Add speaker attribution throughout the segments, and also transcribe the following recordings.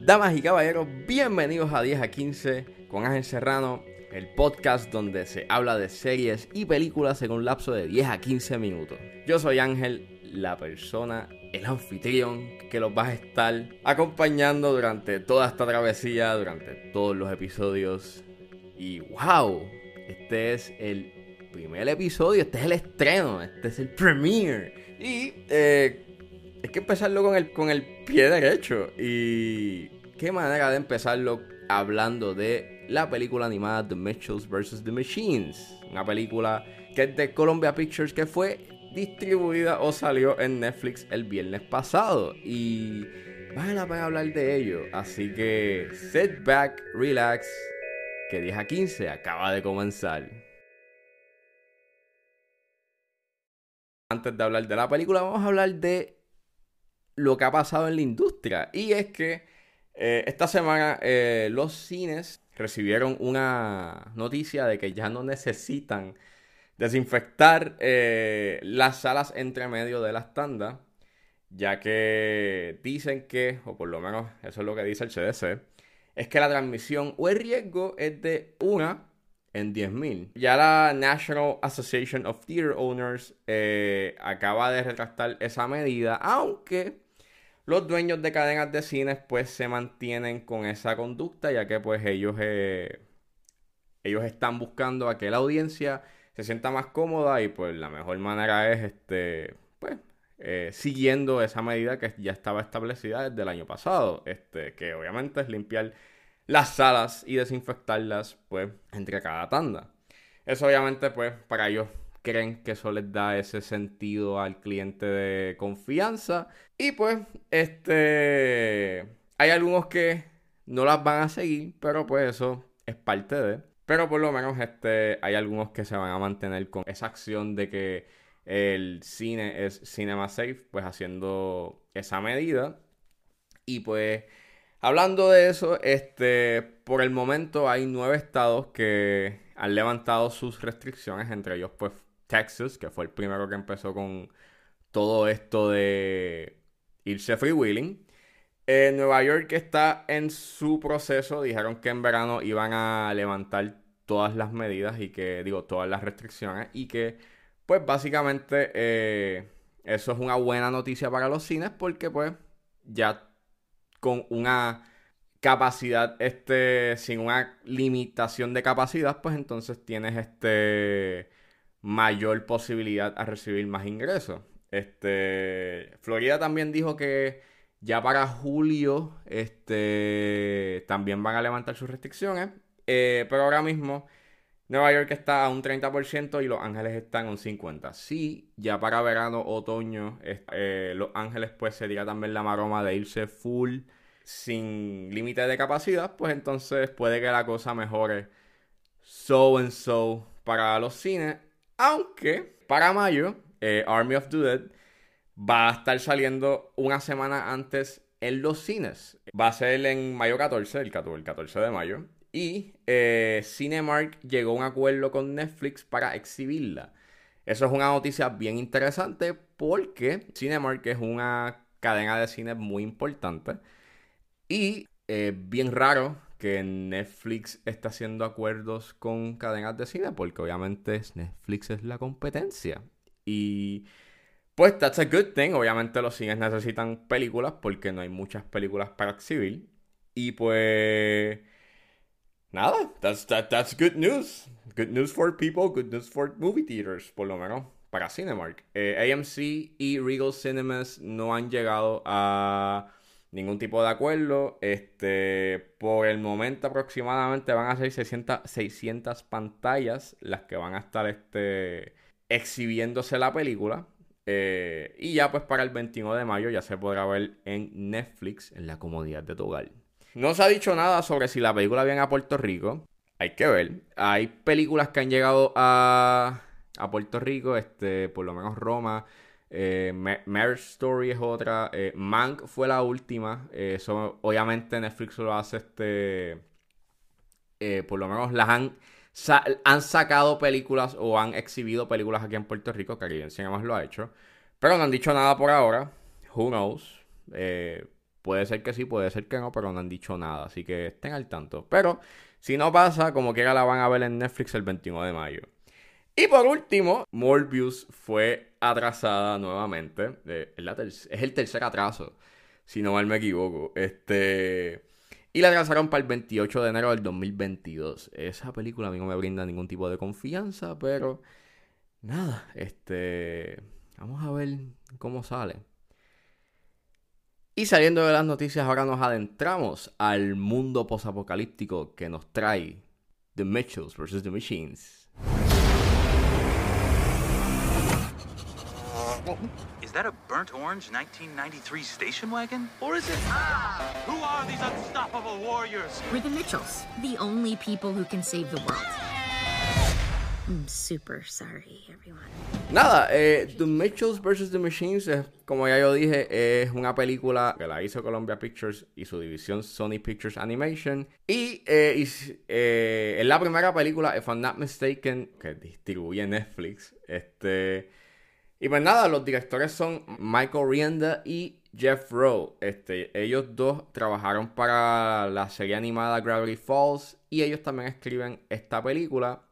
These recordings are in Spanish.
Speaker 1: Damas y caballeros, bienvenidos a 10 a 15 con Ángel Serrano, el podcast donde se habla de series y películas en un lapso de 10 a 15 minutos. Yo soy Ángel, la persona, el anfitrión que los va a estar acompañando durante toda esta travesía, durante todos los episodios. Y wow, este es el primer episodio, este es el estreno, este es el premiere. Y eh, hay que empezarlo con el, con el pie derecho. Y qué manera de empezarlo hablando de la película animada The Mitchells vs. The Machines. Una película que es de Columbia Pictures que fue distribuida o salió en Netflix el viernes pasado. Y vale la pena hablar de ello. Así que sit back, relax, que 10 a 15 acaba de comenzar. Antes de hablar de la película, vamos a hablar de lo que ha pasado en la industria. Y es que eh, esta semana eh, los cines recibieron una noticia de que ya no necesitan desinfectar eh, las salas entre medio de las tandas, ya que dicen que, o por lo menos eso es lo que dice el CDC, es que la transmisión o el riesgo es de una en 10.000. Ya la National Association of Theater Owners acaba de retractar esa medida, aunque los dueños de cadenas de cines pues se mantienen con esa conducta ya que pues ellos, eh, ellos están buscando a que la audiencia se sienta más cómoda y pues la mejor manera es este pues eh, siguiendo esa medida que ya estaba establecida desde el año pasado este que obviamente es limpiar las salas y desinfectarlas pues entre cada tanda eso obviamente pues para ellos creen que eso les da ese sentido al cliente de confianza. Y pues, este, hay algunos que no las van a seguir, pero pues eso es parte de. Pero por lo menos este, hay algunos que se van a mantener con esa acción de que el cine es cinema safe, pues haciendo esa medida. Y pues, hablando de eso, este, por el momento hay nueve estados que han levantado sus restricciones, entre ellos pues Texas, que fue el primero que empezó con todo esto de irse freewheeling. En Nueva York está en su proceso, dijeron que en verano iban a levantar todas las medidas y que, digo, todas las restricciones y que, pues básicamente, eh, eso es una buena noticia para los cines porque, pues, ya con una capacidad, este, sin una limitación de capacidad, pues entonces tienes este mayor posibilidad a recibir más ingresos. Este, Florida también dijo que ya para julio este, también van a levantar sus restricciones, eh, pero ahora mismo Nueva York está a un 30% y Los Ángeles están a un 50%. Sí, ya para verano, otoño, eh, Los Ángeles pues sería también la maroma de irse full sin límite de capacidad, pues entonces puede que la cosa mejore so and so para los cines aunque para mayo, eh, Army of the Dead va a estar saliendo una semana antes en los cines. Va a ser en mayo 14, el 14, de mayo. Y eh, Cinemark llegó a un acuerdo con Netflix para exhibirla. Eso es una noticia bien interesante porque Cinemark es una cadena de cine muy importante. Y eh, bien raro que Netflix está haciendo acuerdos con cadenas de cine, porque obviamente Netflix es la competencia. Y pues that's a good thing. Obviamente los cines necesitan películas porque no hay muchas películas para exhibir. Y pues nada, that's, that's good news. Good news for people, good news for movie theaters, por lo menos para Cinemark. Eh, AMC y Regal Cinemas no han llegado a ningún tipo de acuerdo. Este, por el momento aproximadamente van a ser 600, 600 pantallas las que van a estar este, exhibiéndose la película. Eh, y ya pues para el 21 de mayo ya se podrá ver en Netflix en la comodidad de tu hogar. No se ha dicho nada sobre si la película viene a Puerto Rico. Hay que ver. Hay películas que han llegado a, a Puerto Rico, este, por lo menos Roma, eh, Marriage Story es otra. Eh, Mank fue la última. Eh, obviamente Netflix lo hace este. Eh, por lo menos las han han sacado películas o han exhibido películas aquí en Puerto Rico, Caribbean Cinemas lo ha hecho, pero no han dicho nada por ahora. Who knows? Puede ser que sí, puede ser que no, pero no han dicho nada, así que estén al tanto. Pero si no pasa, como quiera la van a ver en Netflix el 21 de mayo. Y por último, Morbius fue atrasada nuevamente. Eh, es, el tercer atraso, si no mal me equivoco. Este. Y la atrasaron para el 28 de enero del 2022. Esa película a mí no me brinda ningún tipo de confianza, pero nada, este, vamos a ver cómo sale. Y saliendo de las noticias, ahora nos adentramos al mundo posapocalíptico que nos trae The Mitchells vs. The Machines. Is that a burnt orange 1993 station wagon? Or is it... Ah! Who are these unstoppable warriors? We're the Mitchells, the only people who can save the world. I'm super sorry, everyone. Nada, eh, The Mitchells vs. The Machines, como ya yo dije, es una película que la hizo Columbia Pictures y su división Sony Pictures Animation. Y, eh, eh, es la primera película, if I'm not mistaken, que distribuye Netflix. Este y pues nada, los directores son Michael Rienda y Jeff Rowe. Este, ellos dos trabajaron para la serie animada Gravity Falls y ellos también escriben esta película.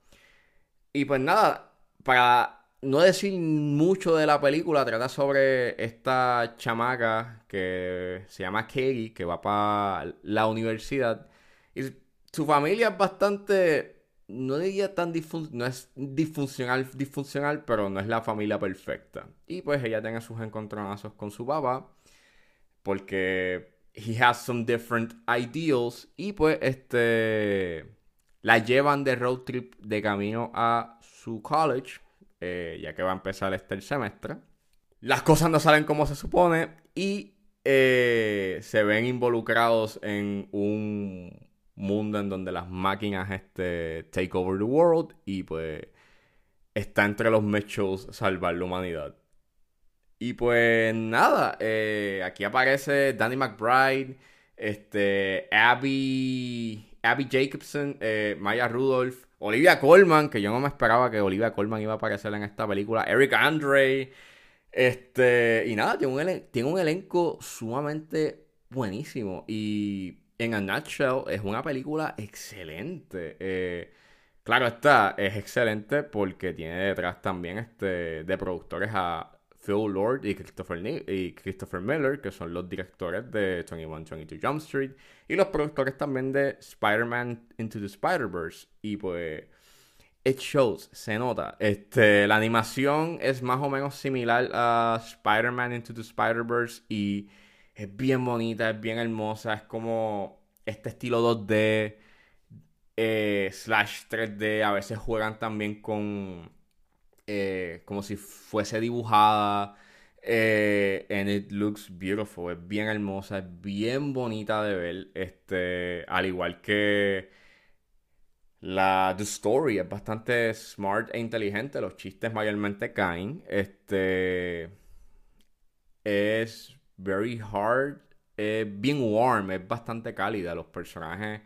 Speaker 1: Y pues nada, para no decir mucho de la película, trata sobre esta chamaca que se llama Katie, que va para la universidad. Y su familia es bastante no diría tan no es disfuncional, disfuncional, pero no es la familia perfecta. Y pues ella tiene sus encontronazos con su papá, porque he has some different ideals, y pues este la llevan de road trip de camino a su college, eh, ya que va a empezar este semestre. Las cosas no salen como se supone y eh, se ven involucrados en un mundo en donde las máquinas este, take over the world y pues está entre los mechos salvar la humanidad. Y pues nada, eh, aquí aparece Danny McBride, este, Abby, Abby Jacobson, eh, Maya Rudolph, Olivia Colman, que yo no me esperaba que Olivia Colman iba a aparecer en esta película, Eric Andre, este, y nada, tiene un, elenco sumamente buenísimo y en a nutshell, es una película excelente. Eh, claro está, es excelente porque tiene detrás también este, de productores a Phil Lord y Christopher, y Christopher Miller, que son los directores de 2122 Jump Street, y los productores también de Spider-Man Into the Spider-Verse. Y pues, it shows, se nota. Este, la animación es más o menos similar a Spider-Man Into the Spider-Verse y es bien bonita, es bien hermosa, es como este estilo 2D eh, slash 3D. A veces juegan también con eh, como si fuese dibujada. Eh, and it looks beautiful. Es bien hermosa, es bien bonita de ver. Este, al igual que la The Story es bastante smart e inteligente. Los chistes mayormente caen. Este es very hard. Es bien warm, es bastante cálida. Los personajes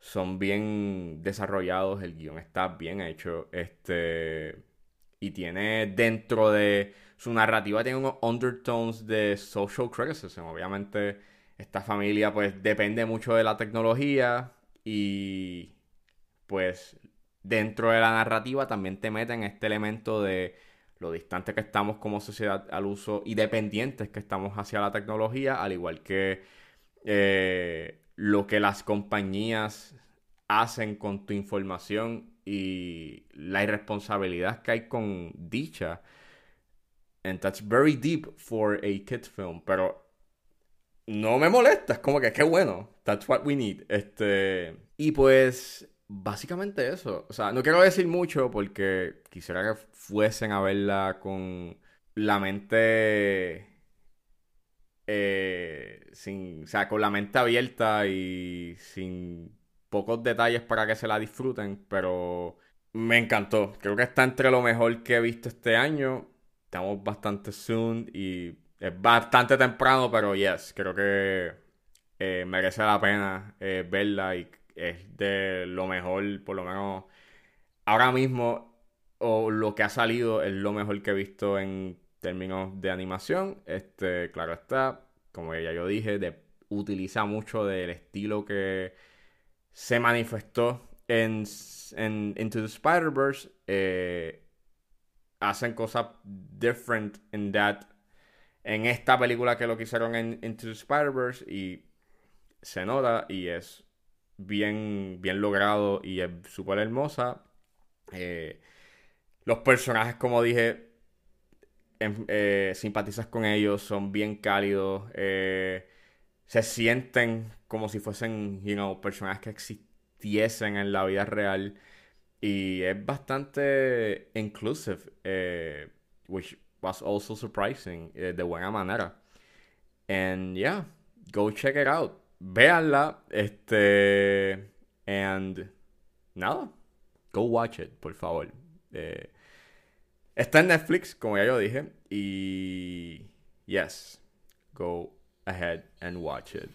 Speaker 1: son bien desarrollados, el guion está bien hecho. Este. Y tiene dentro de su narrativa, tiene unos undertones de social criticism. Obviamente, esta familia, pues, depende mucho de la tecnología. Y. Pues, dentro de la narrativa también te meten este elemento de lo distante que estamos como sociedad al uso y dependientes que estamos hacia la tecnología, al igual que eh, lo que las compañías hacen con tu información y la irresponsabilidad que hay con dicha. And that's very deep for a kid film, pero no me molesta, es como que qué bueno, that's what we need. Este, y pues básicamente eso. O sea, no quiero decir mucho porque quisiera que fuesen a verla con la mente. Eh, sin, o sea, con la mente abierta y sin pocos detalles para que se la disfruten, pero me encantó. Creo que está entre lo mejor que he visto este año. Estamos bastante soon y es bastante temprano, pero yes, creo que eh, merece la pena eh, verla y es de lo mejor, por lo menos ahora mismo, o lo que ha salido es lo mejor que he visto en términos de animación. Este, claro está, como ya yo dije, de, utiliza mucho del estilo que se manifestó en, Into the Spider-Verse. Eh, hacen cosas different in that en esta película que lo que hicieron en Into the Spider-Verse y se nota y es bien, bien logrado y es súper hermosa. Eh, los personajes, como dije, em, eh, simpatizas con ellos, son bien cálidos, se sienten como si fuesen, you know, personajes que existiesen en la vida real. Y es bastante inclusive, which was also surprising, de buena manera. And yeah, go check it out. Véanla, este, and nada, go watch it, por favor. Eh, está en Netflix, como ya yo dije, y yes, go ahead and watch it.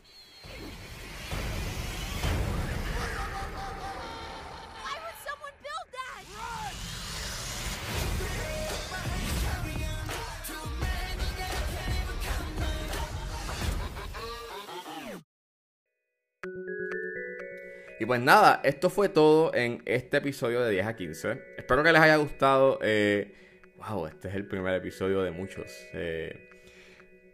Speaker 1: Y pues nada, esto fue todo en este episodio de 10 a 15. Espero que les haya gustado. Eh, wow, este es el primer episodio de muchos. Eh,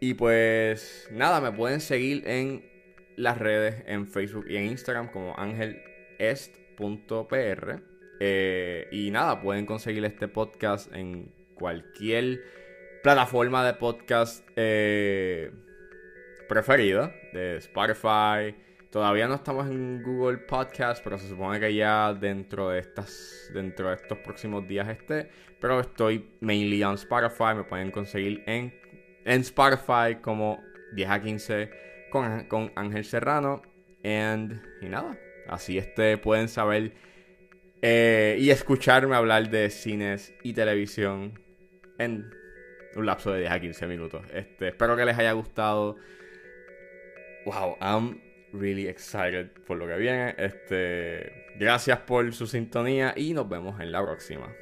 Speaker 1: y pues nada, me pueden seguir en las redes, en Facebook y en Instagram como angelest.pr. Eh, y nada, pueden conseguir este podcast en cualquier plataforma de podcast preferida, de Spotify Todavía no estamos en Google Podcast, pero se supone que ya dentro de estas, dentro de estos próximos días esté. Pero estoy mainly on Spotify. Me pueden conseguir en, en Spotify como 10 a 15 con, con Ángel Serrano. And, y nada, así este pueden saber eh, y escucharme hablar de cines y televisión en un lapso de 10 a 15 minutos. Este, espero que les haya gustado. Wow, I'm really excited por lo que viene. Este, gracias por su sintonía y nos vemos en la próxima.